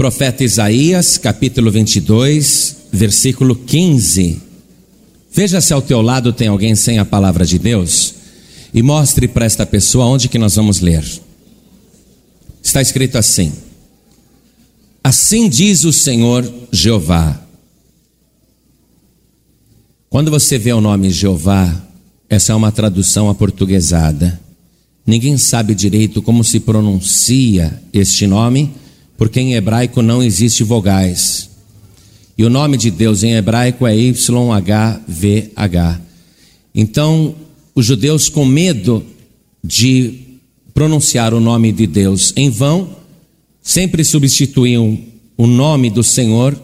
Profeta Isaías, capítulo 22, versículo 15. Veja se ao teu lado tem alguém sem a palavra de Deus e mostre para esta pessoa onde que nós vamos ler. Está escrito assim: Assim diz o Senhor Jeová. Quando você vê o nome Jeová, essa é uma tradução aportuguesada. Ninguém sabe direito como se pronuncia este nome, porque em hebraico não existe vogais. E o nome de Deus em hebraico é YHVH. Então, os judeus, com medo de pronunciar o nome de Deus em vão, sempre substituíam o nome do Senhor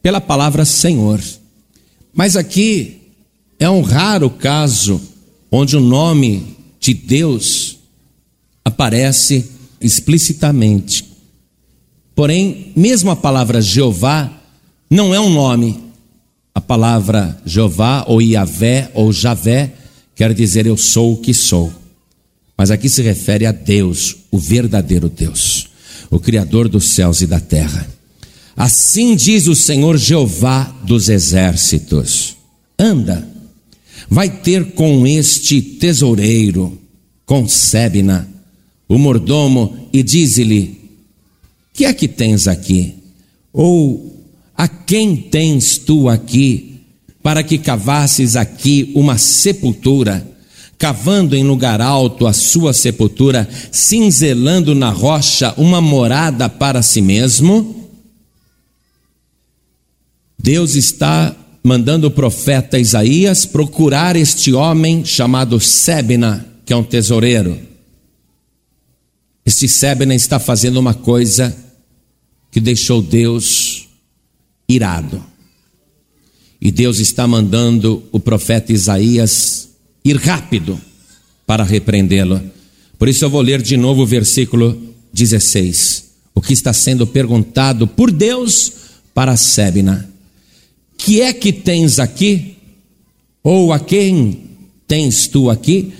pela palavra Senhor. Mas aqui é um raro caso onde o nome de Deus aparece explicitamente. Porém, mesmo a palavra Jeová não é um nome. A palavra Jeová ou Iavé ou Javé quer dizer eu sou o que sou. Mas aqui se refere a Deus, o verdadeiro Deus, o Criador dos céus e da terra. Assim diz o Senhor Jeová dos exércitos: anda, vai ter com este tesoureiro, com Sebna, o mordomo, e dize-lhe: Que é que tens aqui? Ou a quem tens tu aqui, para que cavasses aqui uma sepultura? cavando em lugar alto a sua sepultura, cinzelando na rocha uma morada para si mesmo? Deus está mandando o profeta Isaías procurar este homem chamado Sebna, que é um tesoureiro. Este Sebna está fazendo uma coisa que deixou Deus irado. E Deus está mandando o profeta Isaías ir rápido para repreendê-lo. Por isso eu vou ler de novo o versículo 16. O que está sendo perguntado por Deus para Sebna: Que é que tens aqui? Ou a quem tens tu aqui?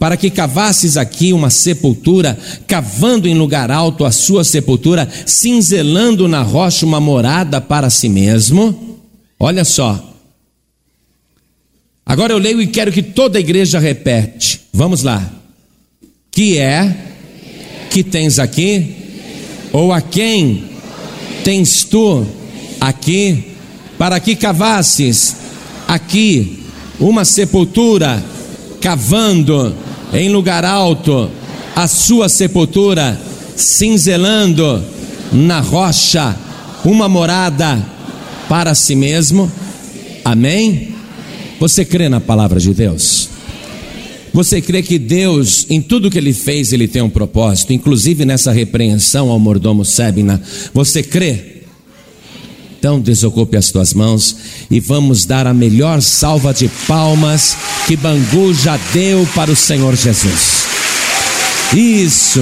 Para que cavasses aqui uma sepultura, cavando em lugar alto a sua sepultura, cinzelando na rocha uma morada para si mesmo. Olha só, Agora eu leio e quero que toda a igreja repete. Vamos lá. Que é que tens aqui? Ou a quem tens tu aqui? Para que cavasses aqui uma sepultura, cavando em lugar alto a sua sepultura, cinzelando na rocha uma morada para si mesmo. Amém? Você crê na palavra de Deus? Você crê que Deus, em tudo que Ele fez, Ele tem um propósito, inclusive nessa repreensão ao mordomo Sebna? Você crê? Então desocupe as tuas mãos e vamos dar a melhor salva de palmas que Bangu já deu para o Senhor Jesus. Isso.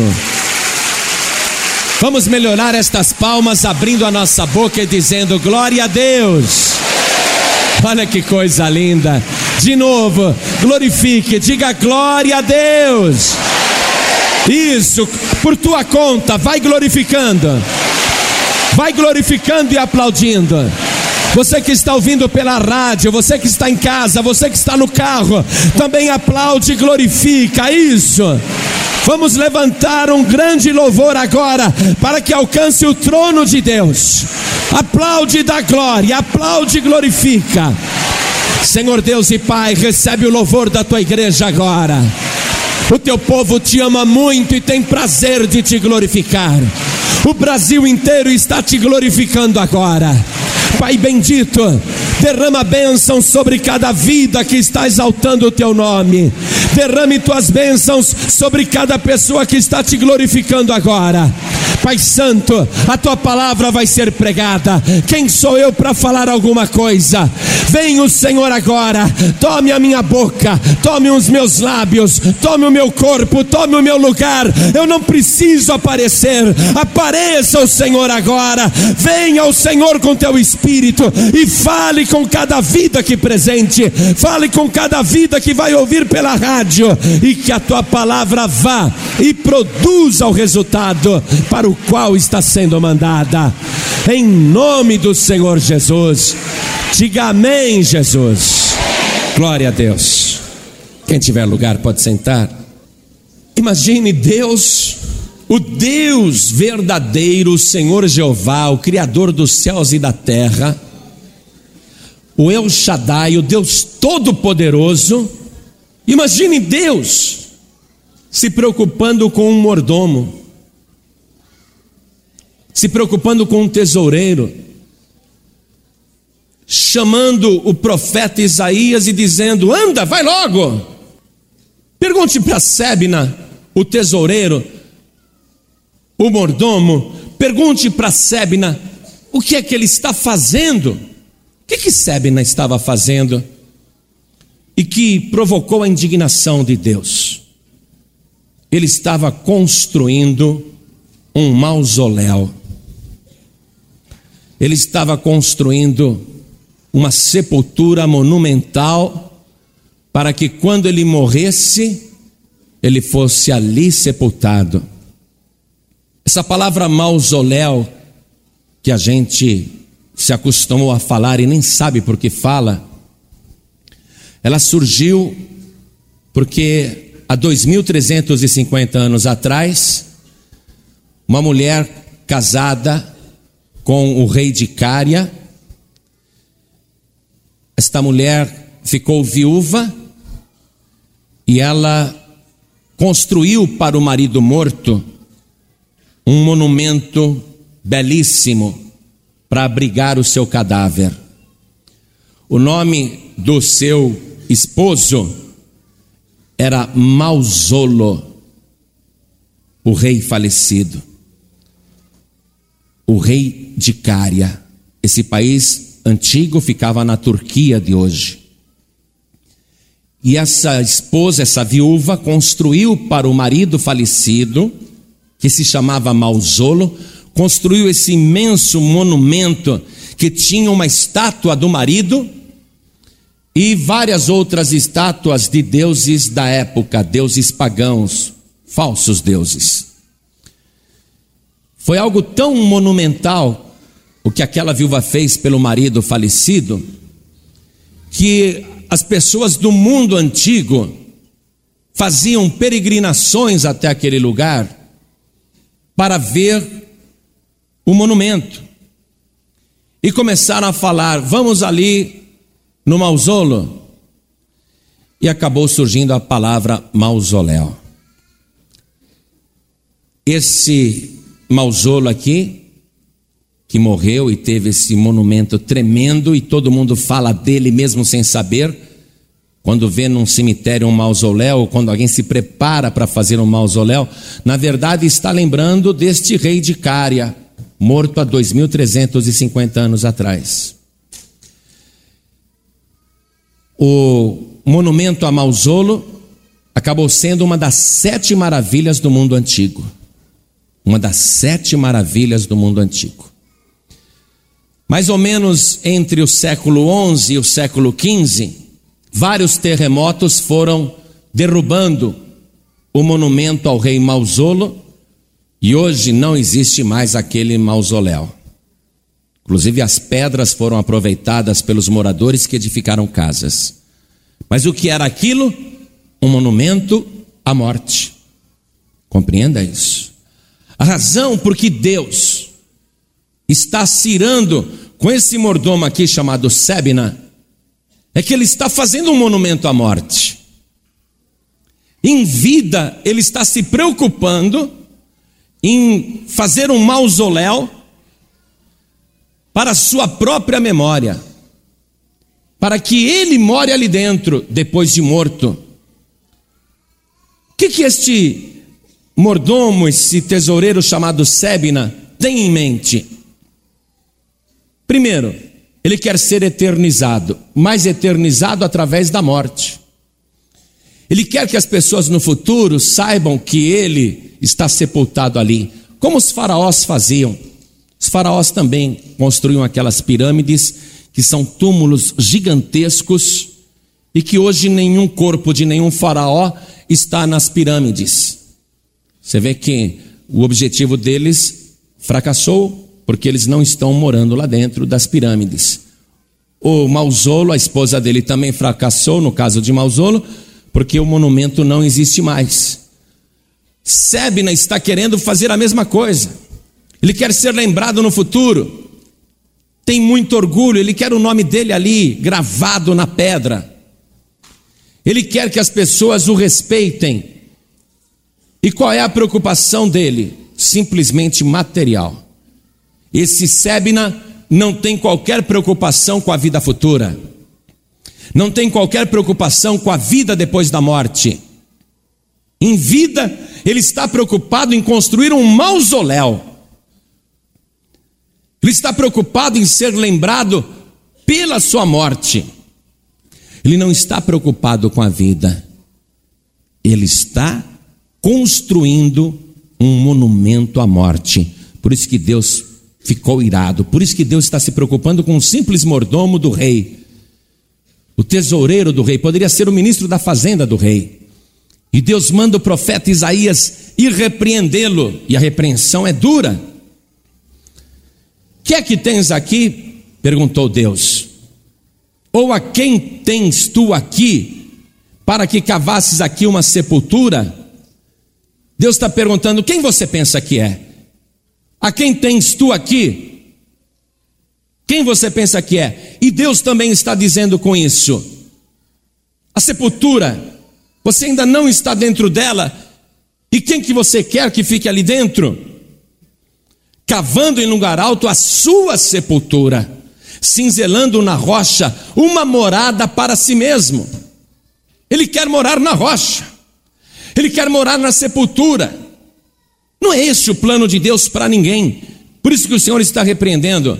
Vamos melhorar estas palmas abrindo a nossa boca e dizendo glória a Deus. Olha que coisa linda. De novo, glorifique, diga glória a Deus. Isso, por tua conta, vai glorificando. Vai glorificando e aplaudindo. Você que está ouvindo pela rádio, você que está em casa, você que está no carro, também aplaude e glorifica. Isso. Vamos levantar um grande louvor agora para que alcance o trono de Deus. Aplaude da glória, aplaude e glorifica. Senhor Deus e Pai, recebe o louvor da tua igreja agora. O teu povo te ama muito e tem prazer de te glorificar. O Brasil inteiro está te glorificando agora. Pai bendito, derrama bênção sobre cada vida que está exaltando o teu nome. Derrame tuas bênçãos sobre cada pessoa que está te glorificando agora. Pai Santo, a tua palavra vai ser pregada. Quem sou eu para falar alguma coisa? Vem o Senhor agora, tome a minha boca, tome os meus lábios, tome o meu corpo, tome o meu lugar. Eu não preciso aparecer, apareça o Senhor agora. Venha o Senhor com teu espírito e fale com cada vida que presente, fale com cada vida que vai ouvir pela rádio e que a tua palavra vá e produza o resultado para qual está sendo mandada. em nome do Senhor Jesus. Diga amém, Jesus. Glória a Deus. Quem tiver lugar pode sentar. Imagine Deus, o Deus verdadeiro, o Senhor Jeová, o Criador dos céus e da terra, o El Shaddai, o Deus Todo-Poderoso. Imagine Deus se preocupando com um mordomo, se preocupando com um tesoureiro, chamando o profeta Isaías e dizendo: Anda, vai logo. Pergunte para Sebna, o tesoureiro, o mordomo, pergunte para Sebna o que é que ele está fazendo. O que que Sebna estava fazendo? E que provocou a indignação de Deus. Ele estava construindo um mausoléu. Ele estava construindo uma sepultura monumental para que quando ele morresse, ele fosse ali sepultado. Essa palavra mausoléu, que a gente se acostumou a falar e nem sabe por que fala, ela surgiu porque há 2.350 anos atrás, uma mulher casada com o rei de Cária, esta mulher ficou viúva e ela construiu para o marido morto um monumento belíssimo para abrigar o seu cadáver. O nome do seu esposo era Mausolo, o rei falecido, o rei de Cária. Esse país antigo ficava na Turquia de hoje. E essa esposa, essa viúva, construiu para o marido falecido, que se chamava Mausolo, construiu esse imenso monumento que tinha uma estátua do marido e várias outras estátuas de deuses da época, deuses pagãos, falsos deuses. Foi algo tão monumental o que aquela viúva fez pelo marido falecido, que as pessoas do mundo antigo faziam peregrinações até aquele lugar para ver o monumento. E começaram a falar: vamos ali no mausoléu. E acabou surgindo a palavra mausoléu. Esse mausoléu aqui que morreu e teve esse monumento tremendo e todo mundo fala dele mesmo sem saber. Quando vê num cemitério um mausoléu, quando alguém se prepara para fazer um mausoléu, na verdade está lembrando deste rei de Cária, morto há 2.350 anos atrás. O monumento a Mausolo acabou sendo uma das sete maravilhas do mundo antigo. Uma das sete maravilhas do mundo antigo. Mais ou menos entre o século XI e o século XV, vários terremotos foram derrubando o monumento ao rei Mausolo e hoje não existe mais aquele mausoléu. Inclusive as pedras foram aproveitadas pelos moradores que edificaram casas. Mas o que era aquilo? Um monumento à morte. Compreenda isso. A razão por que Deus está cirando com esse mordomo aqui chamado Sebna, é que ele está fazendo um monumento à morte. Em vida, ele está se preocupando em fazer um mausoléu para sua própria memória, para que ele more ali dentro depois de morto. O que, que este mordomo, esse tesoureiro chamado Sebna, tem em mente? Primeiro, ele quer ser eternizado, mas eternizado através da morte. Ele quer que as pessoas no futuro saibam que ele está sepultado ali, como os faraós faziam. Os faraós também construíam aquelas pirâmides que são túmulos gigantescos e que hoje nenhum corpo de nenhum faraó está nas pirâmides. Você vê que o objetivo deles fracassou porque eles não estão morando lá dentro das pirâmides. O Mausolo, a esposa dele também fracassou no caso de Mausolo, porque o monumento não existe mais. Sebna está querendo fazer a mesma coisa. Ele quer ser lembrado no futuro. Tem muito orgulho, ele quer o nome dele ali gravado na pedra. Ele quer que as pessoas o respeitem. E qual é a preocupação dele? Simplesmente material. Esse Sebna não tem qualquer preocupação com a vida futura. Não tem qualquer preocupação com a vida depois da morte. Em vida, ele está preocupado em construir um mausoléu. Ele está preocupado em ser lembrado pela sua morte. Ele não está preocupado com a vida. Ele está construindo um monumento à morte. Por isso que Deus ficou irado. Por isso que Deus está se preocupando com um simples mordomo do rei. O tesoureiro do rei poderia ser o ministro da fazenda do rei. E Deus manda o profeta Isaías ir repreendê-lo, e a repreensão é dura. Que é que tens aqui? perguntou Deus. Ou a quem tens tu aqui, para que cavasses aqui uma sepultura? Deus está perguntando: quem você pensa que é? A quem tens tu aqui? Quem você pensa que é? E Deus também está dizendo com isso: a sepultura você ainda não está dentro dela. E quem que você quer que fique ali dentro? Cavando em lugar alto a sua sepultura, cinzelando na rocha uma morada para si mesmo. Ele quer morar na rocha. Ele quer morar na sepultura. Não é esse o plano de Deus para ninguém. Por isso que o Senhor está repreendendo.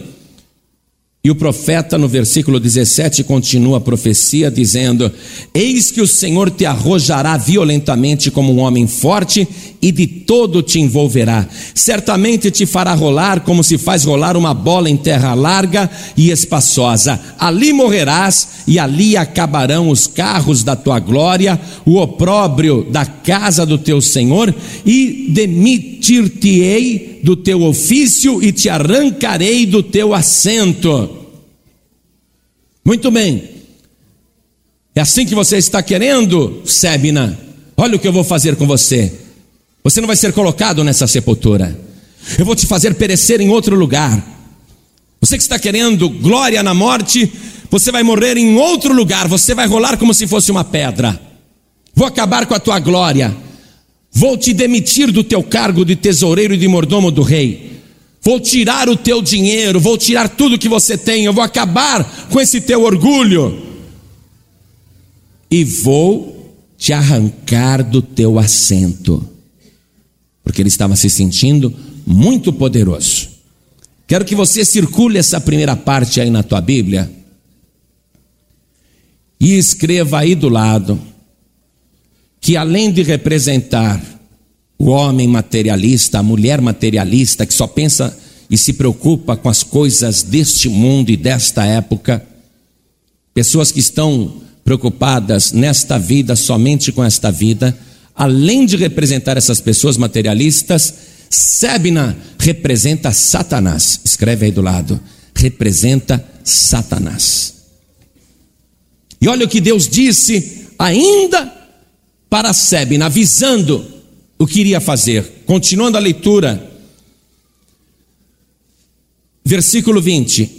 E o profeta, no versículo 17, continua a profecia dizendo: Eis que o Senhor te arrojará violentamente como um homem forte e de todo te envolverá. Certamente te fará rolar como se faz rolar uma bola em terra larga e espaçosa. Ali morrerás e ali acabarão os carros da tua glória, o opróbrio da casa do teu Senhor, e demitir-te-ei do teu ofício e te arrancarei do teu assento. Muito bem. É assim que você está querendo, Sebna? Olha o que eu vou fazer com você. Você não vai ser colocado nessa sepultura. Eu vou te fazer perecer em outro lugar. Você que está querendo glória na morte, você vai morrer em outro lugar. Você vai rolar como se fosse uma pedra. Vou acabar com a tua glória. Vou te demitir do teu cargo de tesoureiro e de mordomo do rei. Vou tirar o teu dinheiro, vou tirar tudo que você tem, eu vou acabar com esse teu orgulho. E vou te arrancar do teu assento. Porque ele estava se sentindo muito poderoso. Quero que você circule essa primeira parte aí na tua Bíblia. E escreva aí do lado que além de representar o homem materialista, a mulher materialista que só pensa e se preocupa com as coisas deste mundo e desta época, pessoas que estão preocupadas nesta vida, somente com esta vida, além de representar essas pessoas materialistas, Sebna representa Satanás. Escreve aí do lado. Representa Satanás. E olha o que Deus disse ainda para Sebna, avisando o que iria fazer. Continuando a leitura, versículo 20: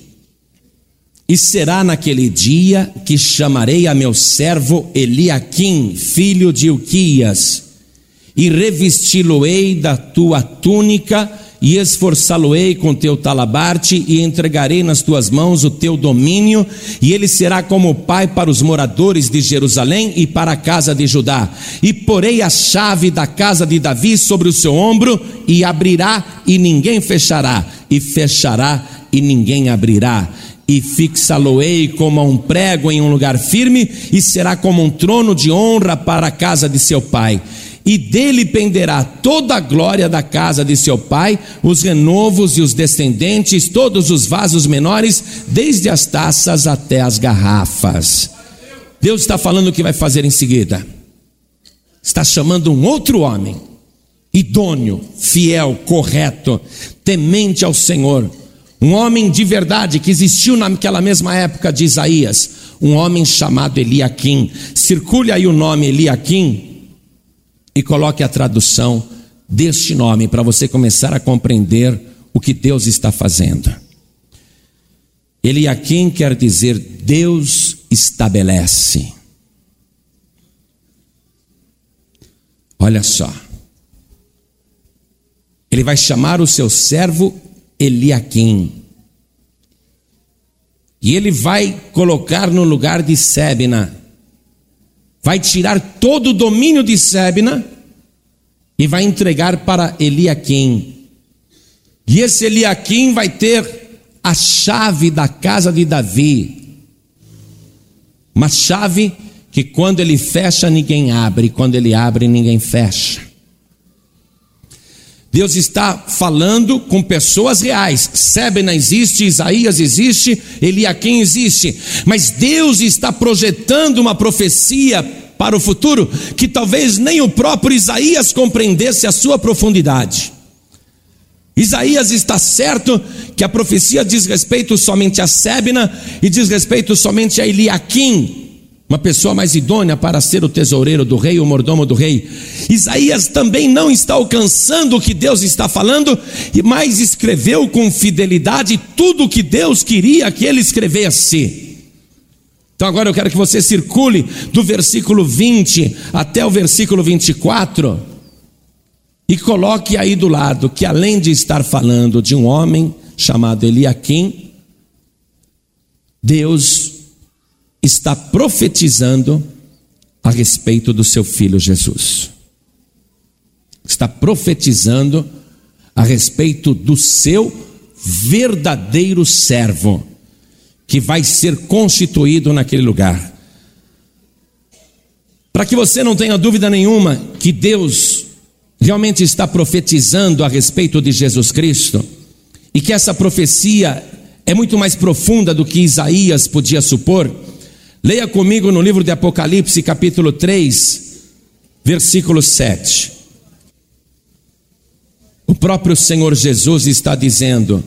E será naquele dia que chamarei a meu servo Eliaquim, filho de Uquias, e revesti-lo-ei da tua túnica e esforçá-lo-ei com teu talabarte, e entregarei nas tuas mãos o teu domínio, e ele será como pai para os moradores de Jerusalém e para a casa de Judá. E porei a chave da casa de Davi sobre o seu ombro, e abrirá, e ninguém fechará, e fechará, e ninguém abrirá e fixá-lo-ei como um prego em um lugar firme, e será como um trono de honra para a casa de seu pai e dele penderá toda a glória da casa de seu pai, os renovos e os descendentes, todos os vasos menores, desde as taças até as garrafas. Deus está falando o que vai fazer em seguida. Está chamando um outro homem, idôneo, fiel, correto, temente ao Senhor, Um homem de verdade que existiu naquela mesma época de Isaías, um homem chamado Eliaquim. Circule aí o nome Eliaquim e coloque a tradução deste nome para você começar a compreender o que Deus está fazendo. Eliaquim quer dizer Deus estabelece. Olha só. Ele vai chamar o seu servo Eliaquim. E ele vai colocar no lugar de Sebna. Vai tirar todo o domínio de Sebna e vai entregar para Eliaquim. E esse Eliaquim vai ter a chave da casa de Davi. Uma chave que quando ele fecha, ninguém abre, quando ele abre, ninguém fecha. Deus está falando com pessoas reais. Sebena existe, Isaías existe, Eliaquim existe. Mas Deus está projetando uma profecia para o futuro que talvez nem o próprio Isaías compreendesse a sua profundidade. Isaías está certo que a profecia diz respeito somente a Sebna e diz respeito somente a Eliaquim, uma pessoa mais idônea para ser o tesoureiro do rei, o mordomo do rei. Isaías também não está alcançando o que Deus está falando, mas escreveu com fidelidade tudo o que Deus queria que ele escrevesse. Então agora eu quero que você circule do versículo 20 até o versículo 24 e coloque aí do lado que além de estar falando de um homem chamado Eliaquim, Deus está profetizando a respeito do seu filho Jesus. Está profetizando a respeito do seu verdadeiro servo que vai ser constituído naquele lugar. Para que você não tenha dúvida nenhuma que Deus realmente está profetizando a respeito de Jesus Cristo e que essa profecia é muito mais profunda do que Isaías podia supor, leia comigo no livro de Apocalipse, capítulo 3, versículo 7. O próprio Senhor Jesus está dizendo: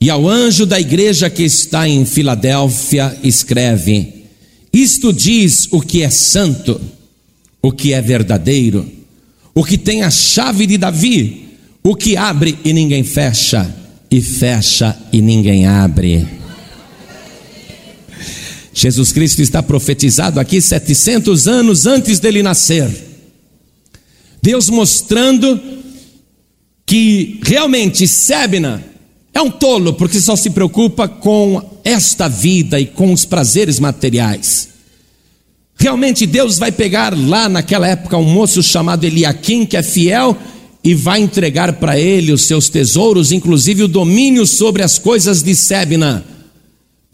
e ao anjo da igreja que está em Filadélfia, escreve: Isto diz o que é santo, o que é verdadeiro, o que tem a chave de Davi, o que abre e ninguém fecha, e fecha e ninguém abre. Jesus Cristo está profetizado aqui 700 anos antes dele nascer. Deus mostrando que realmente Sebna é um tolo porque só se preocupa com esta vida e com os prazeres materiais. Realmente Deus vai pegar lá naquela época um moço chamado Eliaquim, que é fiel, e vai entregar para ele os seus tesouros, inclusive o domínio sobre as coisas de Sebna.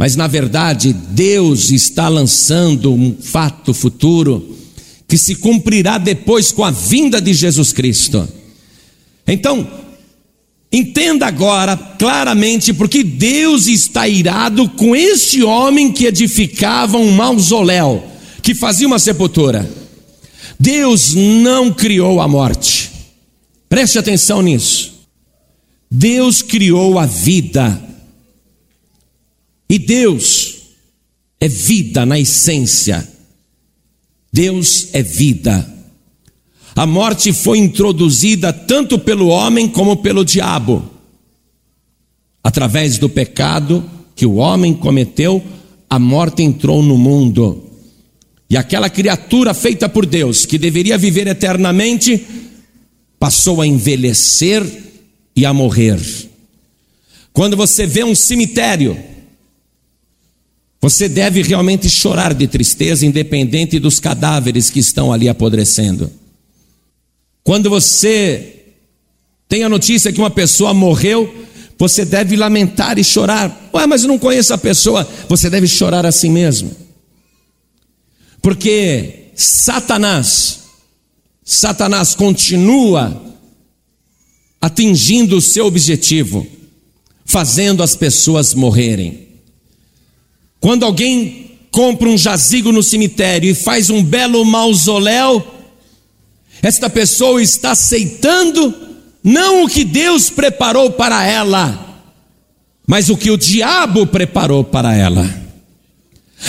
Mas na verdade, Deus está lançando um fato futuro que se cumprirá depois com a vinda de Jesus Cristo. Então, Entenda agora claramente porque Deus está irado com este homem que edificava um mausoléu, que fazia uma sepultura. Deus não criou a morte. Preste atenção nisso. Deus criou a vida. E Deus é vida na essência. Deus é vida. A morte foi introduzida tanto pelo homem como pelo diabo. Através do pecado que o homem cometeu, a morte entrou no mundo. E aquela criatura feita por Deus, que deveria viver eternamente, passou a envelhecer e a morrer. Quando você vê um cemitério, você deve realmente chorar de tristeza, independente dos cadáveres que estão ali apodrecendo. Quando você tem a notícia que uma pessoa morreu, você deve lamentar e chorar. Ué, mas eu não conheço a pessoa. Você deve chorar assim mesmo. Porque Satanás, Satanás continua atingindo o seu objetivo, fazendo as pessoas morrerem. Quando alguém compra um jazigo no cemitério e faz um belo mausoléu, esta pessoa está aceitando não o que Deus preparou para ela, mas o que o diabo preparou para ela.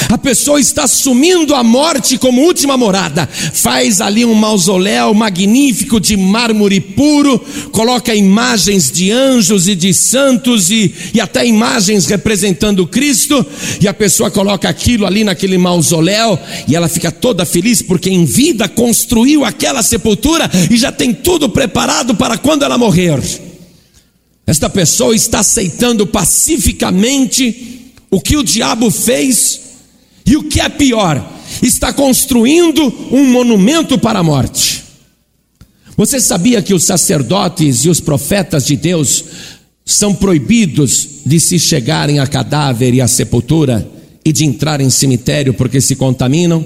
A pessoa está assumindo a morte como última morada, faz ali um mausoléu magnífico de mármore puro, coloca imagens de anjos e de santos e, e até imagens representando Cristo, e a pessoa coloca aquilo ali naquele mausoléu e ela fica toda feliz porque em vida construiu aquela sepultura e já tem tudo preparado para quando ela morrer. Esta pessoa está aceitando pacificamente o que o diabo fez e o que é pior, está construindo um monumento para a morte. Você sabia que os sacerdotes e os profetas de Deus são proibidos de se chegarem a cadáver e a sepultura e de entrar em cemitério porque se contaminam?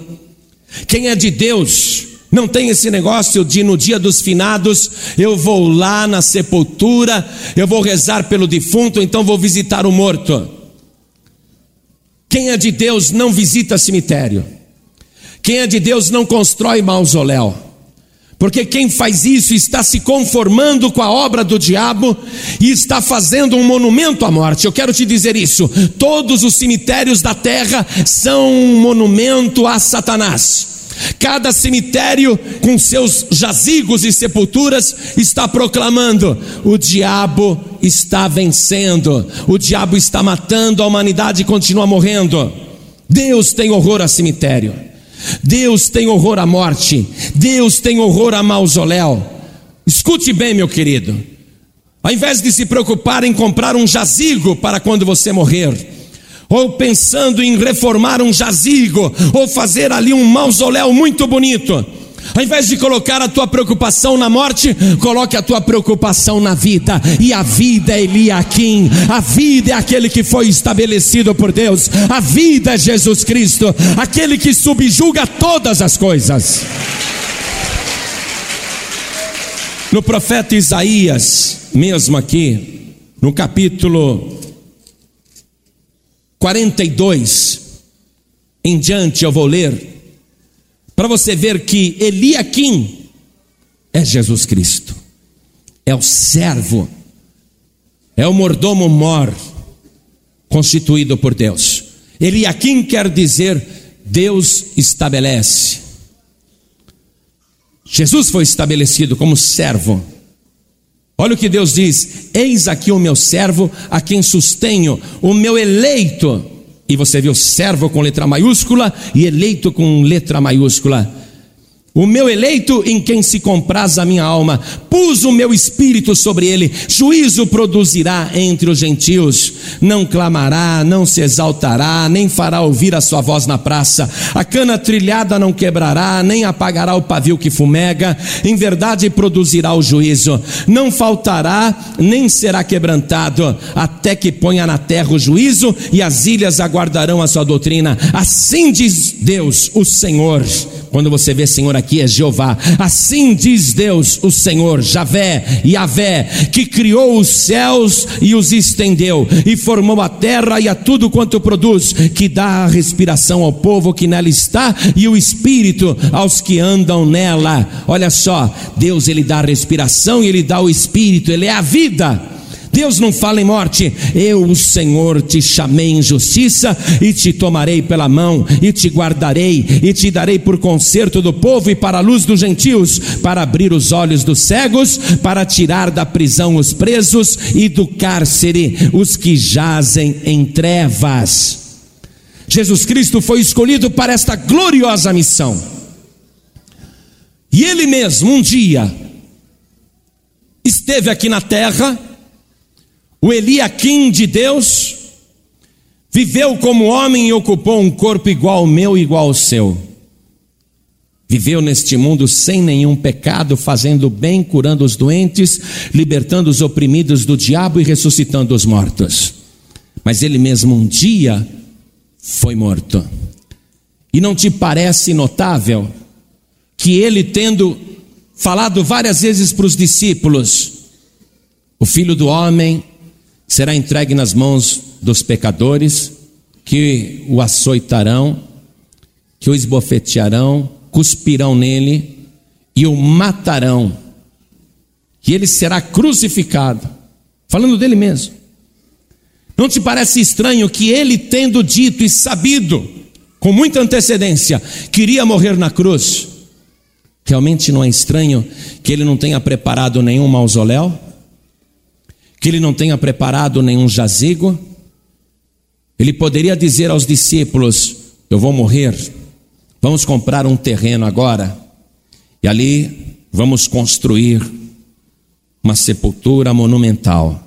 Quem é de Deus não tem esse negócio de no dia dos finados eu vou lá na sepultura, eu vou rezar pelo defunto, então vou visitar o morto. Quem é de Deus não visita cemitério. Quem é de Deus não constrói mausoléu. Porque quem faz isso está se conformando com a obra do diabo e está fazendo um monumento à morte. Eu quero te dizer isso. Todos os cemitérios da terra são um monumento a Satanás. Cada cemitério, com seus jazigos e sepulturas, está proclamando: o diabo está vencendo, o diabo está matando, a humanidade continua morrendo. Deus tem horror a cemitério, Deus tem horror à morte, Deus tem horror a mausoléu. Escute bem, meu querido, ao invés de se preocupar em comprar um jazigo para quando você morrer, ou pensando em reformar um jazigo, ou fazer ali um mausoléu muito bonito. Ao invés de colocar a tua preocupação na morte, coloque a tua preocupação na vida. E a vida é Eliakim, a vida é aquele que foi estabelecido por Deus, a vida é Jesus Cristo, aquele que subjuga todas as coisas. No profeta Isaías, mesmo aqui, no capítulo 42 em diante eu vou ler, para você ver que Eliakim é Jesus Cristo, é o servo, é o mordomo mor constituído por Deus. Eliakim quer dizer Deus estabelece. Jesus foi estabelecido como servo. Olha o que Deus diz: Eis aqui o meu servo, a quem sustenho, o meu eleito. E você viu servo com letra maiúscula e eleito com letra maiúscula o meu eleito em quem se compraz a minha alma, pus o meu espírito sobre ele, juízo produzirá entre os gentios, não clamará, não se exaltará, nem fará ouvir a sua voz na praça, a cana trilhada não quebrará, nem apagará o pavio que fumega, em verdade produzirá o juízo, não faltará, nem será quebrantado, até que ponha na terra o juízo e as ilhas aguardarão a sua doutrina, assim diz Deus, o Senhor. Quando você vê Senhor aqui é Jeová. Assim diz Deus, o Senhor, Javé, Yahvé, que criou os céus e os estendeu, e formou a terra e a tudo quanto produz, que dá a respiração ao povo que nela está e o espírito aos que andam nela. Olha só, Deus ele dá a respiração e ele dá o espírito, ele é a vida. Deus não fala em morte. Eu, o Senhor, te chamei em justiça e te tomarei pela mão e te guardarei e te darei por conserto do povo e para a luz dos gentios, para abrir os olhos dos cegos, para tirar da prisão os presos e do cárcere os que jazem em trevas. Jesus Cristo foi escolhido para esta gloriosa missão. E ele mesmo, um dia, esteve aqui na terra, o Eliakim de Deus viveu como homem e ocupou um corpo igual ao meu, igual ao seu. Viveu neste mundo sem nenhum pecado, fazendo bem, curando os doentes, libertando os oprimidos do diabo e ressuscitando os mortos. Mas ele mesmo um dia foi morto. E não te parece notável que ele, tendo falado várias vezes para os discípulos, o filho do homem será entregue nas mãos dos pecadores, que o açoitarão, que o esbofetearão, cuspirão nele e o matarão, que ele será crucificado. Falando dele mesmo. Não te parece estranho que ele, tendo dito e sabido, com muita antecedência, queria morrer na cruz? Realmente não é estranho que ele não tenha preparado nenhum mausoléu? Que ele não tenha preparado nenhum jazigo? Ele poderia dizer aos discípulos: Eu vou morrer, vamos comprar um terreno agora, e ali vamos construir uma sepultura monumental.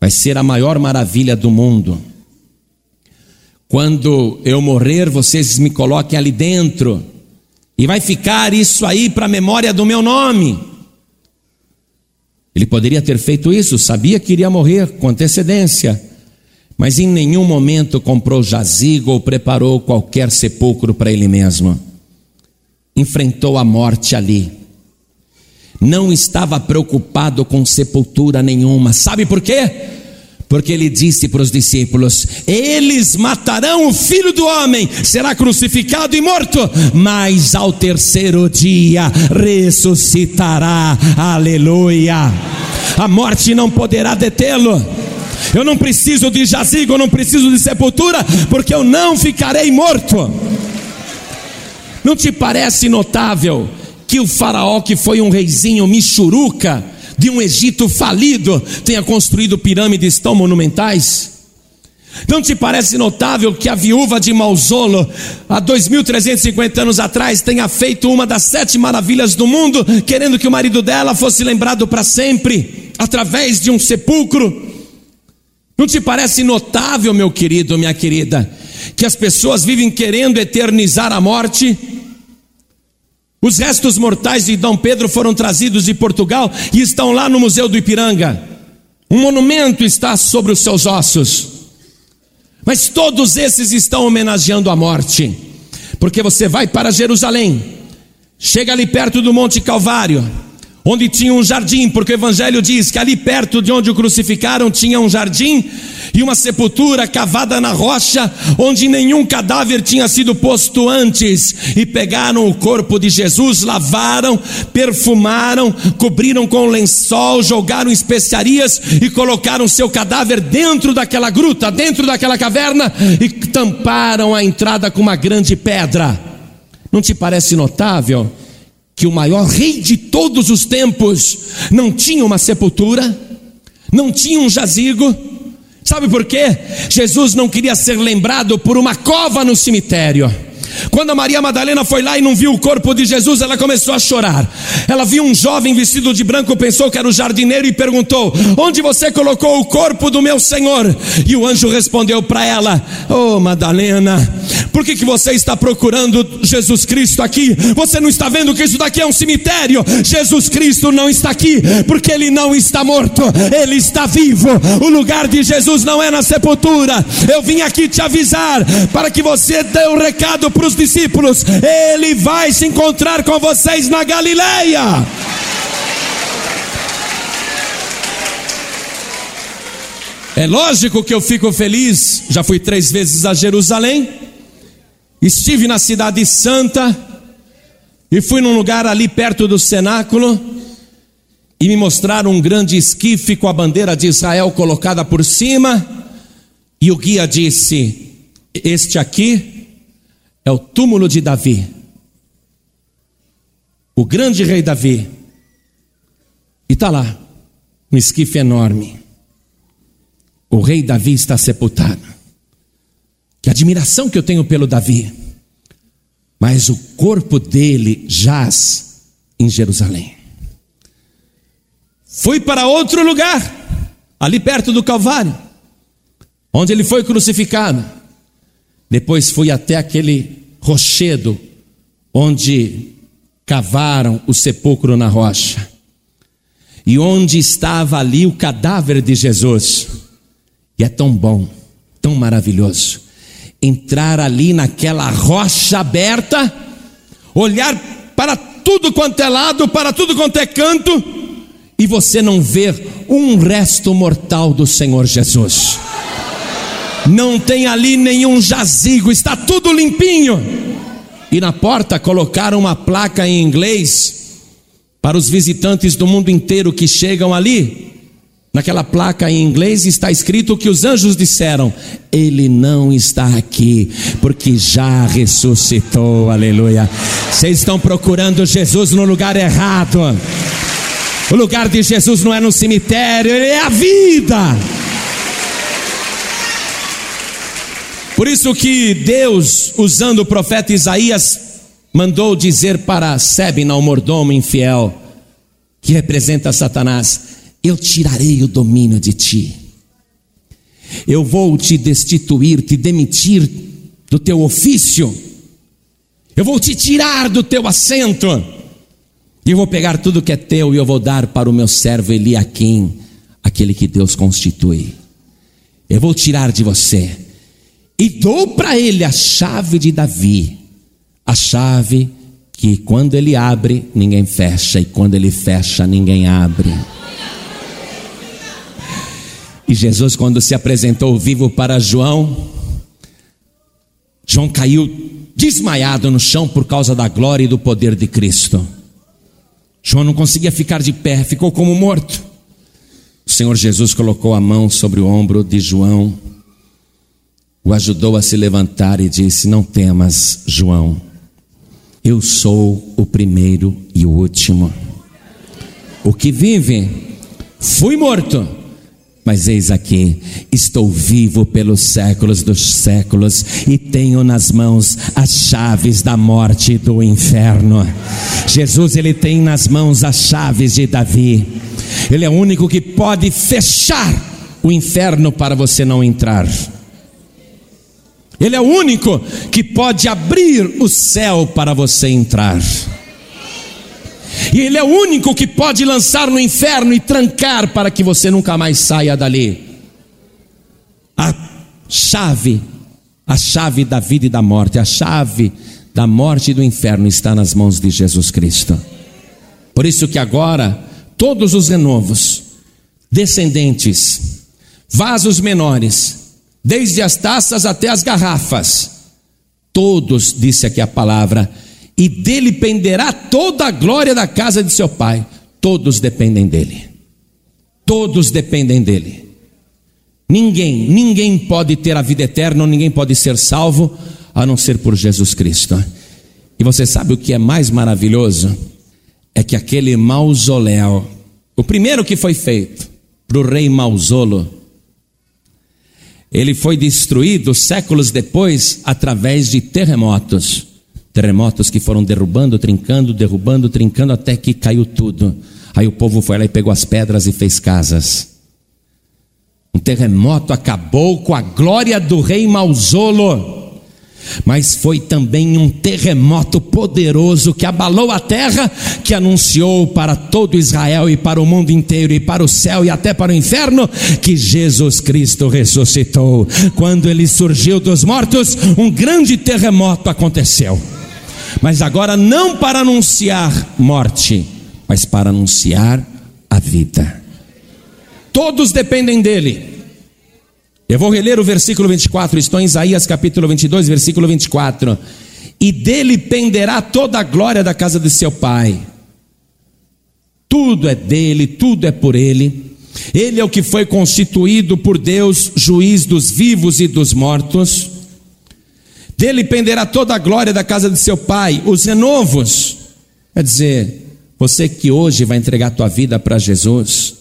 Vai ser a maior maravilha do mundo. Quando eu morrer, vocês me coloquem ali dentro, e vai ficar isso aí para a memória do meu nome. Ele poderia ter feito isso, sabia que iria morrer com antecedência mas em nenhum momento comprou jazigo ou preparou qualquer sepulcro para ele mesmo. Enfrentou a morte ali. Não estava preocupado com sepultura nenhuma. Sabe por quê? Porque ele disse para os discípulos: Eles matarão o filho do homem, será crucificado e morto, mas ao terceiro dia ressuscitará. Aleluia! A morte não poderá detê-lo. Eu não preciso de jazigo, eu não preciso de sepultura, porque eu não ficarei morto. Não te parece notável que o faraó, que foi um reizinho michuruca de um Egito falido, tenha construído pirâmides tão monumentais? Não te parece notável que a viúva de Mausolo, há 2.350 anos atrás, tenha feito uma das sete maravilhas do mundo, querendo que o marido dela fosse lembrado para sempre, através de um sepulcro? Não te parece notável, meu querido, minha querida, que as pessoas vivem querendo eternizar a morte? Os restos mortais de Dom Pedro foram trazidos de Portugal e estão lá no Museu do Ipiranga. Um monumento está sobre os seus ossos. Mas todos esses estão homenageando a morte. Porque você vai para Jerusalém, chega ali perto do Monte Calvário, onde tinha um jardim, porque o Evangelho diz que ali perto de onde o crucificaram tinha um jardim e uma sepultura cavada na rocha, onde nenhum cadáver tinha sido posto antes. E pegaram o corpo de Jesus, lavaram, perfumaram, cobriram com lençol, jogaram especiarias e colocaram seu cadáver dentro daquela gruta, dentro daquela caverna e tamparam a entrada com uma grande pedra. Não te parece notável? Que o maior rei de todos os tempos não tinha uma sepultura, não tinha um jazigo. Sabe por quê? Jesus não queria ser lembrado por uma cova no cemitério. Quando a Maria Madalena foi lá e não viu o corpo de Jesus, ela começou a chorar. Ela viu um jovem vestido de branco, pensou que era o jardineiro e perguntou: Onde você colocou o corpo do meu Senhor? E o anjo respondeu para ela: Oh, Madalena, por que, que você está procurando Jesus Cristo aqui? Você não está vendo que isso daqui é um cemitério? Jesus Cristo não está aqui, porque ele não está morto, ele está vivo. O lugar de Jesus não é na sepultura. Eu vim aqui te avisar para que você dê o um recado para os discípulos: Ele vai se encontrar com vocês na Galileia. É lógico que eu fico feliz, já fui três vezes a Jerusalém, estive na Cidade Santa, e fui num lugar ali perto do cenáculo, e me mostraram um grande esquife com a bandeira de Israel colocada por cima, e o guia disse: Este aqui é o túmulo de Davi. O grande rei Davi. E está lá, um esquife enorme. O rei Davi está sepultado. Que admiração que eu tenho pelo Davi. Mas o corpo dele jaz em Jerusalém. Fui para outro lugar, ali perto do Calvário, onde ele foi crucificado. Depois fui até aquele rochedo onde cavaram o sepulcro na rocha. E onde estava ali o cadáver de Jesus. E é tão bom, tão maravilhoso entrar ali naquela rocha aberta, olhar para tudo quanto é lado, para tudo quanto é canto, e você não ver um resto mortal do Senhor Jesus não tem ali nenhum jazigo, está tudo limpinho. E na porta colocaram uma placa em inglês para os visitantes do mundo inteiro que chegam ali. Naquela placa em inglês está escrito que os anjos disseram: Ele não está aqui, porque já ressuscitou, aleluia. Vocês estão procurando Jesus no lugar errado. O lugar de Jesus não é no cemitério, ele é a vida. Por isso que Deus, usando o profeta Isaías, mandou dizer para Sebna, o mordomo infiel, que representa Satanás: Eu tirarei o domínio de ti. Eu vou te destituir, te demitir do teu ofício. Eu vou te tirar do teu assento. E eu vou pegar tudo que é teu e eu vou dar para o meu servo Eliaquim, aquele que Deus constitui. Eu vou tirar de você e dou para ele a chave de Davi, a chave que quando ele abre, ninguém fecha, e quando ele fecha, ninguém abre. E Jesus, quando se apresentou vivo para João, João caiu desmaiado no chão por causa da glória e do poder de Cristo. João não conseguia ficar de pé, ficou como morto. O Senhor Jesus colocou a mão sobre o ombro de João, o ajudou a se levantar e disse: Não temas, João, eu sou o primeiro e o último. O que vive, fui morto mas eis aqui, estou vivo pelos séculos dos séculos e tenho nas mãos as chaves da morte e do inferno. Jesus, ele tem nas mãos as chaves de Davi. Ele é o único que pode fechar o inferno para você não entrar. Ele é o único que pode abrir o céu para você entrar. E Ele é o único que pode lançar no inferno e trancar para que você nunca mais saia dali. A chave, a chave da vida e da morte, a chave da morte e do inferno está nas mãos de Jesus Cristo. Por isso que agora todos os renovos, descendentes, vasos menores, desde as taças até as garrafas, todos, disse aqui a palavra, e dele penderá toda a glória da casa de seu pai. Todos dependem dele. Todos dependem dele. Ninguém, ninguém pode ter a vida eterna, ninguém pode ser salvo a não ser por Jesus Cristo. E você sabe o que é mais maravilhoso? É que aquele mausoléu, o primeiro que foi feito para o rei Mausolo, ele foi destruído séculos depois através de terremotos terremotos que foram derrubando, trincando, derrubando, trincando, até que caiu tudo. Aí o povo foi lá e pegou as pedras e fez casas. Um terremoto acabou com a glória do rei Mausolo. Mas foi também um terremoto poderoso que abalou a terra, que anunciou para todo Israel e para o mundo inteiro e para o céu e até para o inferno que Jesus Cristo ressuscitou. Quando ele surgiu dos mortos, um grande terremoto aconteceu mas agora não para anunciar morte, mas para anunciar a vida. Todos dependem dele. Eu vou reler o versículo 24, estou em Isaías capítulo 22, versículo 24. E dele penderá toda a glória da casa de seu pai. Tudo é dele, tudo é por ele. Ele é o que foi constituído por Deus, juiz dos vivos e dos mortos. Dele penderá toda a glória da casa de seu pai, os renovos. Quer dizer, você que hoje vai entregar tua vida para Jesus,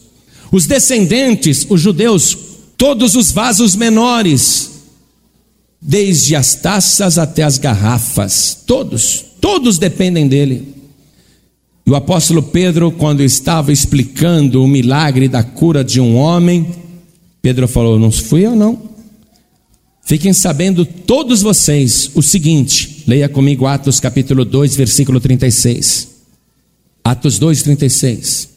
os descendentes, os judeus, todos os vasos menores, desde as taças até as garrafas, todos, todos dependem dele. E o apóstolo Pedro, quando estava explicando o milagre da cura de um homem, Pedro falou: Não fui eu, não. Fiquem sabendo todos vocês o seguinte, leia comigo Atos capítulo 2, versículo 36. Atos 2, 36.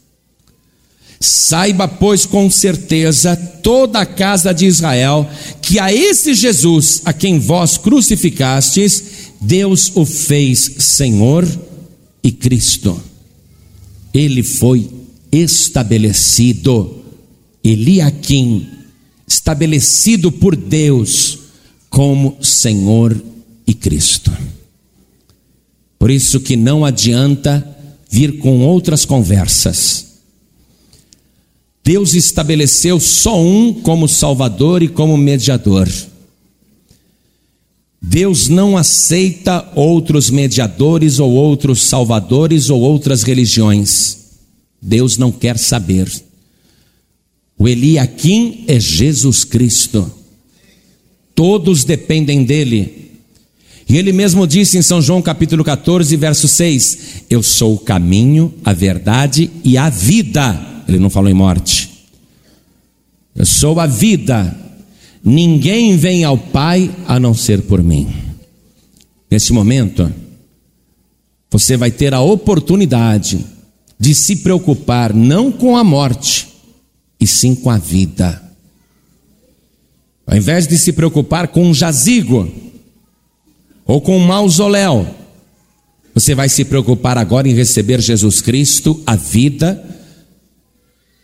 Saiba, pois, com certeza toda a casa de Israel, que a esse Jesus, a quem vós crucificastes, Deus o fez Senhor e Cristo. Ele foi estabelecido, Eliakim, estabelecido por Deus como Senhor e Cristo. Por isso que não adianta vir com outras conversas. Deus estabeleceu só um como Salvador e como mediador. Deus não aceita outros mediadores ou outros salvadores ou outras religiões. Deus não quer saber. O Eliakim é Jesus Cristo. Todos dependem dele. E ele mesmo disse em São João capítulo 14, verso 6: Eu sou o caminho, a verdade e a vida. Ele não falou em morte. Eu sou a vida. Ninguém vem ao Pai a não ser por mim. Nesse momento, você vai ter a oportunidade de se preocupar não com a morte, e sim com a vida. Ao invés de se preocupar com um jazigo ou com um mausoléu, você vai se preocupar agora em receber Jesus Cristo, a vida,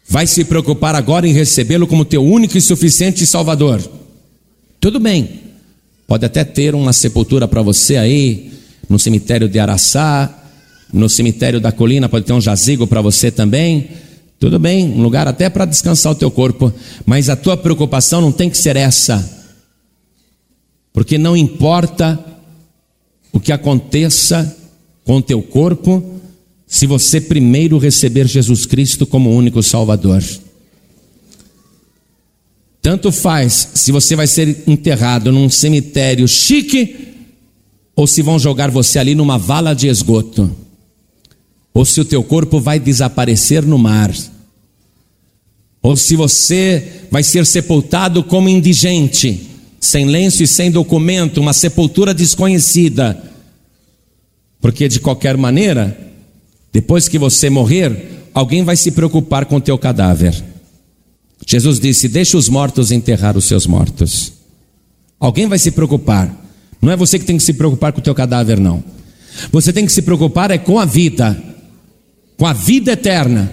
vai se preocupar agora em recebê-lo como teu único e suficiente Salvador. Tudo bem, pode até ter uma sepultura para você aí, no cemitério de Araçá, no cemitério da colina, pode ter um jazigo para você também. Tudo bem, um lugar até para descansar o teu corpo, mas a tua preocupação não tem que ser essa, porque não importa o que aconteça com o teu corpo, se você primeiro receber Jesus Cristo como único Salvador. Tanto faz se você vai ser enterrado num cemitério chique ou se vão jogar você ali numa vala de esgoto. Ou se o teu corpo vai desaparecer no mar. Ou se você vai ser sepultado como indigente, sem lenço e sem documento, uma sepultura desconhecida. Porque de qualquer maneira, depois que você morrer, alguém vai se preocupar com o teu cadáver. Jesus disse: Deixa os mortos enterrar os seus mortos. Alguém vai se preocupar. Não é você que tem que se preocupar com o teu cadáver, não. Você tem que se preocupar é com a vida, com a vida eterna.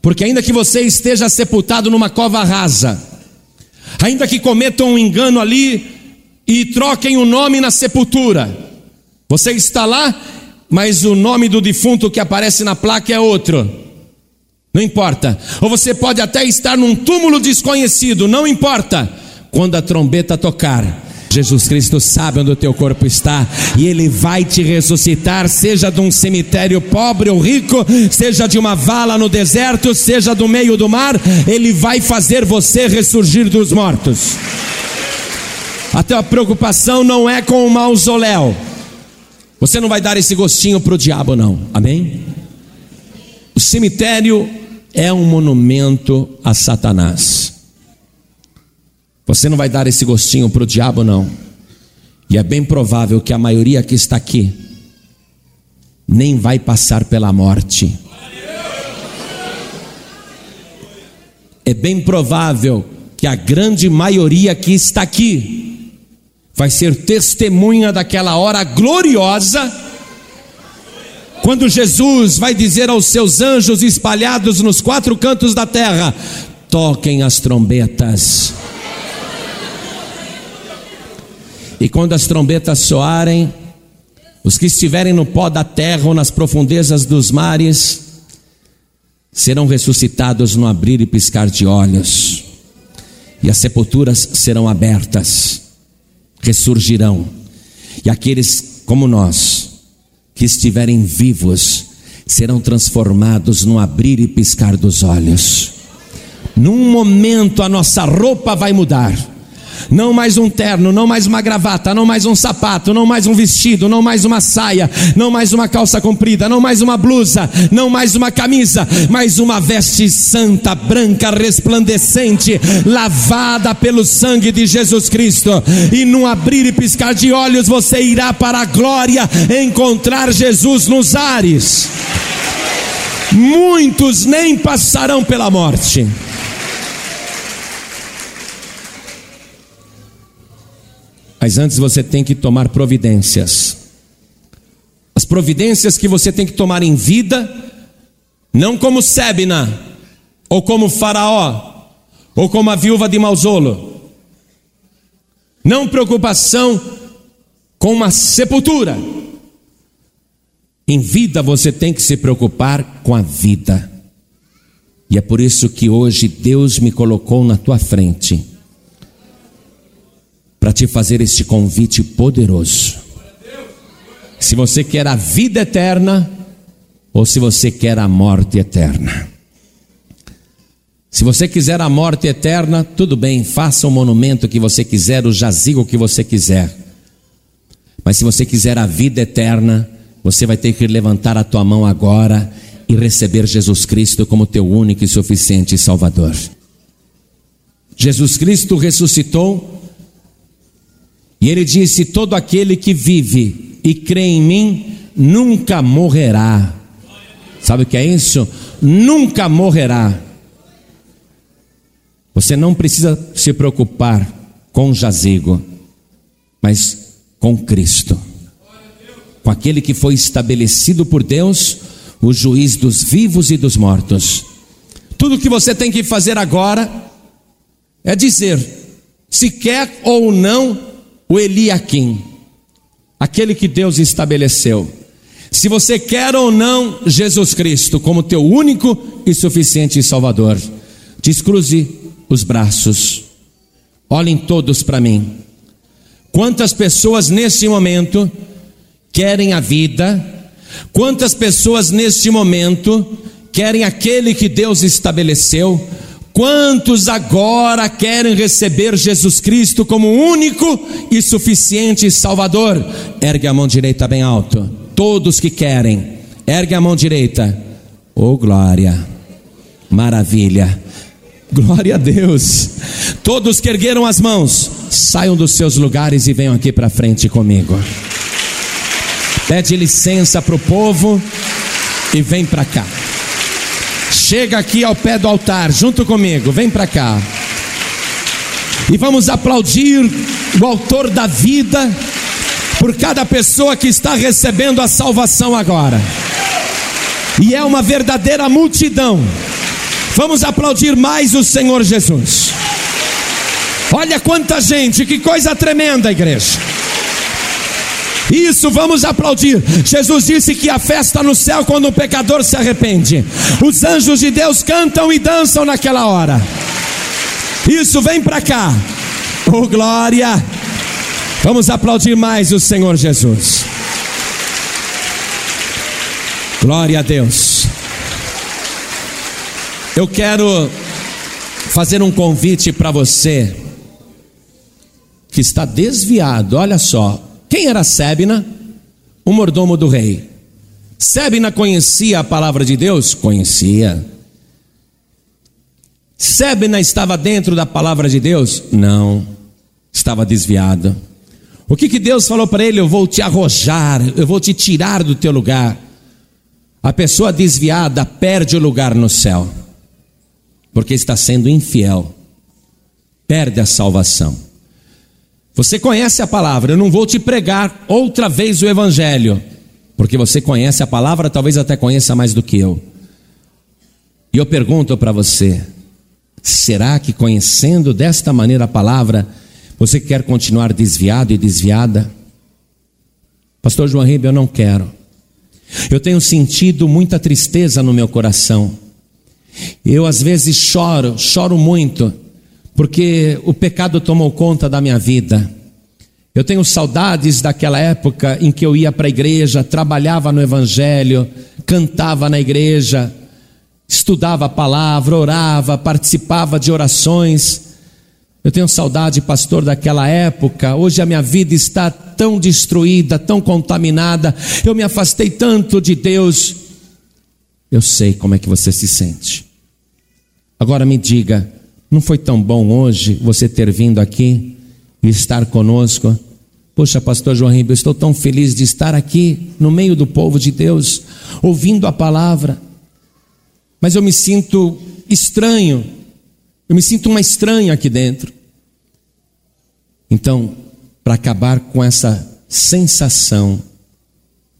Porque ainda que você esteja sepultado numa cova rasa, ainda que cometam um engano ali e troquem o nome na sepultura, você está lá mas o nome do defunto que aparece na placa é outro. Não importa. Ou você pode até estar num túmulo desconhecido, não importa. Quando a trombeta tocar, Jesus Cristo sabe onde o teu corpo está e Ele vai te ressuscitar, seja de um cemitério pobre ou rico, seja de uma vala no deserto, seja do meio do mar, Ele vai fazer você ressurgir dos mortos. A tua preocupação não é com o mausoléu. Você não vai dar esse gostinho para o diabo, não. Amém? O cemitério é um monumento a Satanás. Você não vai dar esse gostinho para o diabo, não. E é bem provável que a maioria que está aqui nem vai passar pela morte. É bem provável que a grande maioria que está aqui vai ser testemunha daquela hora gloriosa, quando Jesus vai dizer aos seus anjos espalhados nos quatro cantos da terra: toquem as trombetas. E quando as trombetas soarem, os que estiverem no pó da terra ou nas profundezas dos mares, serão ressuscitados no abrir e piscar de olhos, e as sepulturas serão abertas ressurgirão, e aqueles como nós, que estiverem vivos, serão transformados no abrir e piscar dos olhos. Num momento a nossa roupa vai mudar não mais um terno, não mais uma gravata, não mais um sapato, não mais um vestido, não mais uma saia, não mais uma calça comprida, não mais uma blusa, não mais uma camisa, mas uma veste santa, branca, resplandecente, lavada pelo sangue de Jesus Cristo. E num abrir e piscar de olhos você irá para a glória encontrar Jesus nos ares. Muitos nem passarão pela morte. Mas antes você tem que tomar providências. As providências que você tem que tomar em vida, não como Sebna, ou como Faraó, ou como a viúva de Mausolo. Não preocupação com uma sepultura. Em vida você tem que se preocupar com a vida. E é por isso que hoje Deus me colocou na tua frente para te fazer este convite poderoso. Se você quer a vida eterna ou se você quer a morte eterna. Se você quiser a morte eterna, tudo bem, faça o monumento que você quiser, o jazigo que você quiser. Mas se você quiser a vida eterna, você vai ter que levantar a tua mão agora e receber Jesus Cristo como teu único e suficiente Salvador. Jesus Cristo ressuscitou e ele disse: Todo aquele que vive e crê em mim nunca morrerá. Sabe o que é isso? Nunca morrerá. Você não precisa se preocupar com jazigo, mas com Cristo, com aquele que foi estabelecido por Deus, o juiz dos vivos e dos mortos. Tudo que você tem que fazer agora é dizer se quer ou não o Eliakim, aquele que Deus estabeleceu. Se você quer ou não Jesus Cristo como teu único e suficiente Salvador, descruze os braços. Olhem todos para mim. Quantas pessoas nesse momento querem a vida? Quantas pessoas neste momento querem aquele que Deus estabeleceu? Quantos agora querem receber Jesus Cristo como único e suficiente Salvador? Ergue a mão direita bem alto. Todos que querem, ergue a mão direita. Oh glória, maravilha. Glória a Deus. Todos que ergueram as mãos, saiam dos seus lugares e venham aqui para frente comigo. Pede licença para o povo e vem para cá. Chega aqui ao pé do altar, junto comigo, vem para cá. E vamos aplaudir o Autor da vida por cada pessoa que está recebendo a salvação agora. E é uma verdadeira multidão Vamos aplaudir mais o Senhor Jesus. Olha quanta gente, que coisa tremenda, igreja. Isso, vamos aplaudir. Jesus disse que a festa no céu quando o pecador se arrepende. Os anjos de Deus cantam e dançam naquela hora. Isso, vem para cá. Oh glória. Vamos aplaudir mais o Senhor Jesus. Glória a Deus. Eu quero fazer um convite para você que está desviado. Olha só, quem era Sebna? O mordomo do rei. Sebna conhecia a palavra de Deus? Conhecia. Sebna estava dentro da palavra de Deus? Não, estava desviado. O que, que Deus falou para ele? Eu vou te arrojar, eu vou te tirar do teu lugar. A pessoa desviada perde o lugar no céu porque está sendo infiel, perde a salvação. Você conhece a palavra, eu não vou te pregar outra vez o Evangelho, porque você conhece a palavra, talvez até conheça mais do que eu. E eu pergunto para você: será que conhecendo desta maneira a palavra, você quer continuar desviado e desviada? Pastor João Ribeiro, eu não quero. Eu tenho sentido muita tristeza no meu coração eu às vezes choro, choro muito, porque o pecado tomou conta da minha vida. Eu tenho saudades daquela época em que eu ia para a igreja, trabalhava no Evangelho, cantava na igreja, estudava a palavra, orava, participava de orações. Eu tenho saudade, pastor, daquela época. Hoje a minha vida está tão destruída, tão contaminada. Eu me afastei tanto de Deus. Eu sei como é que você se sente. Agora me diga, não foi tão bom hoje você ter vindo aqui e estar conosco? Poxa, pastor João Ribeiro, estou tão feliz de estar aqui no meio do povo de Deus, ouvindo a palavra. Mas eu me sinto estranho. Eu me sinto uma estranha aqui dentro. Então, para acabar com essa sensação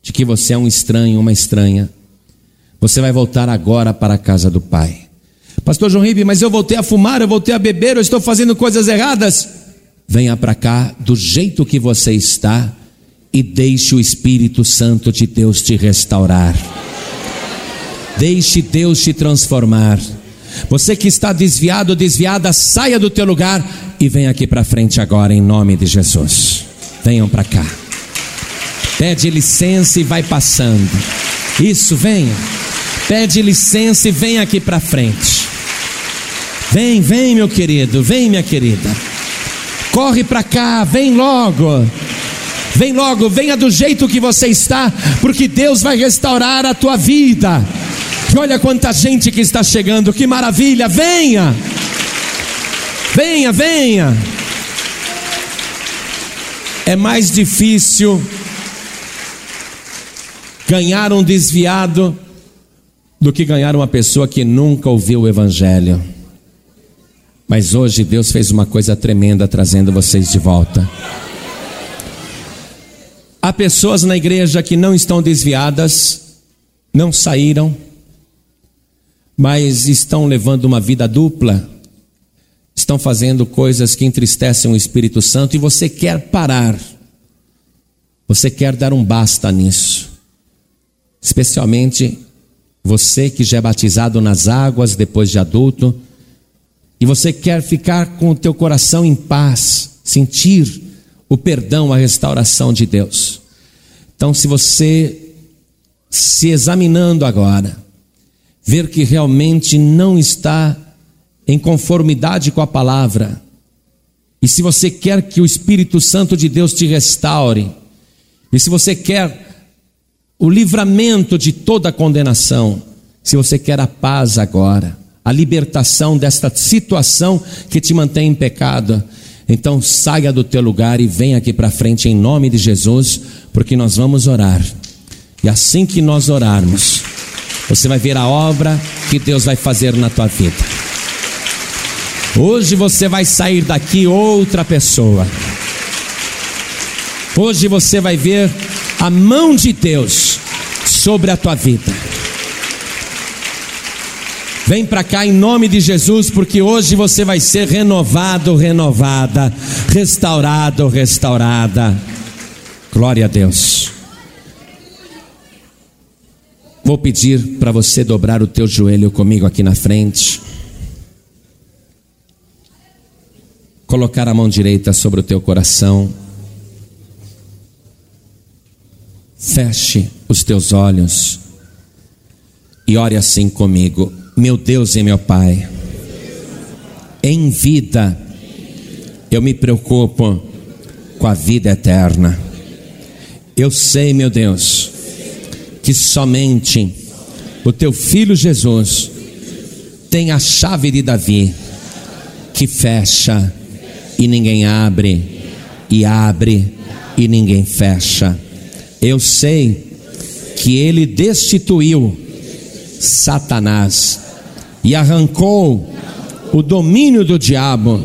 de que você é um estranho, uma estranha, você vai voltar agora para a casa do Pai. Pastor João Ribe, mas eu voltei a fumar, eu voltei a beber, eu estou fazendo coisas erradas. Venha para cá do jeito que você está e deixe o Espírito Santo de Deus te restaurar. Deixe Deus te transformar. Você que está desviado, desviada, saia do teu lugar e venha aqui para frente agora em nome de Jesus. Venham para cá. Pede licença e vai passando. Isso, venha. Pede licença e vem aqui para frente. Vem, vem, meu querido, vem, minha querida. Corre para cá, vem logo. Vem logo, venha do jeito que você está, porque Deus vai restaurar a tua vida. E olha quanta gente que está chegando, que maravilha! Venha, venha, venha. É mais difícil ganhar um desviado do que ganhar uma pessoa que nunca ouviu o Evangelho. Mas hoje Deus fez uma coisa tremenda trazendo vocês de volta. Há pessoas na igreja que não estão desviadas, não saíram, mas estão levando uma vida dupla, estão fazendo coisas que entristecem o Espírito Santo e você quer parar, você quer dar um basta nisso, especialmente você que já é batizado nas águas depois de adulto, e você quer ficar com o teu coração em paz, sentir o perdão, a restauração de Deus. Então, se você se examinando agora, ver que realmente não está em conformidade com a palavra, e se você quer que o Espírito Santo de Deus te restaure, e se você quer o livramento de toda condenação, se você quer a paz agora, a libertação desta situação que te mantém em pecado, então saia do teu lugar e venha aqui para frente em nome de Jesus, porque nós vamos orar. E assim que nós orarmos, você vai ver a obra que Deus vai fazer na tua vida. Hoje você vai sair daqui outra pessoa. Hoje você vai ver a mão de Deus sobre a tua vida. Vem para cá em nome de Jesus, porque hoje você vai ser renovado, renovada, restaurado, restaurada. Glória a Deus. Vou pedir para você dobrar o teu joelho comigo aqui na frente. Colocar a mão direita sobre o teu coração. Feche os teus olhos e ore assim comigo meu Deus e meu Pai, em vida eu me preocupo com a vida eterna. Eu sei, meu Deus, que somente o teu filho Jesus tem a chave de Davi que fecha e ninguém abre, e abre e ninguém fecha. Eu sei que ele destituiu Satanás e arrancou o domínio do diabo,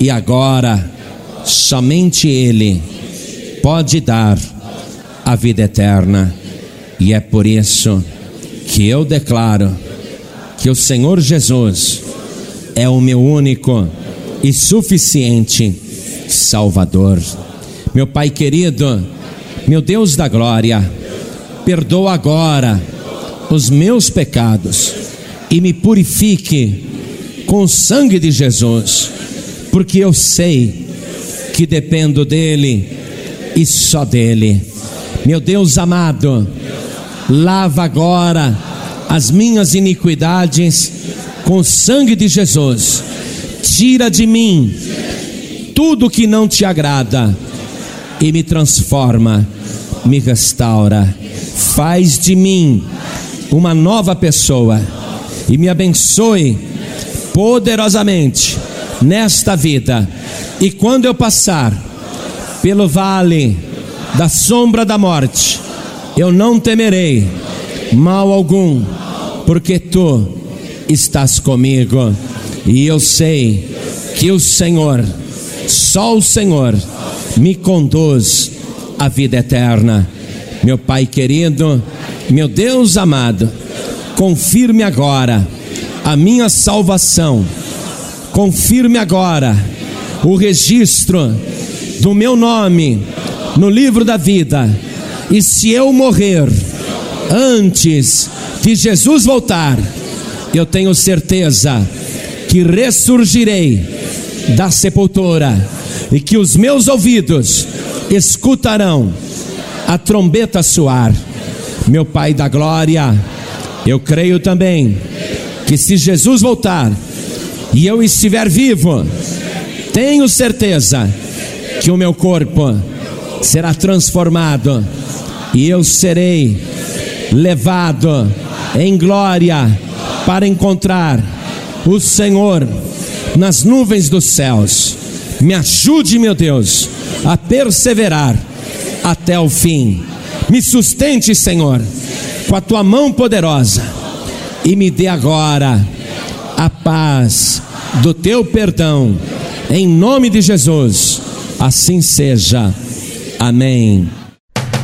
e agora somente Ele pode dar a vida eterna, e é por isso que eu declaro que o Senhor Jesus é o meu único e suficiente Salvador. Meu Pai querido, meu Deus da glória, perdoa agora os meus pecados e me purifique com o sangue de Jesus, porque eu sei que dependo dele e só dele. Meu Deus amado, lava agora as minhas iniquidades com o sangue de Jesus. Tira de mim tudo que não te agrada e me transforma, me restaura. Faz de mim uma nova pessoa e me abençoe poderosamente nesta vida. E quando eu passar pelo vale da sombra da morte, eu não temerei mal algum, porque tu estás comigo. E eu sei que o Senhor, só o Senhor, me conduz à vida eterna. Meu Pai querido, meu Deus amado, confirme agora a minha salvação, confirme agora o registro do meu nome no livro da vida, e se eu morrer antes de Jesus voltar, eu tenho certeza que ressurgirei da sepultura e que os meus ouvidos escutarão a trombeta soar. Meu Pai da glória, eu creio também que se Jesus voltar e eu estiver vivo, tenho certeza que o meu corpo será transformado e eu serei levado em glória para encontrar o Senhor nas nuvens dos céus. Me ajude, meu Deus, a perseverar até o fim. Me sustente, Senhor, com a tua mão poderosa e me dê agora a paz do teu perdão. Em nome de Jesus, assim seja. Amém.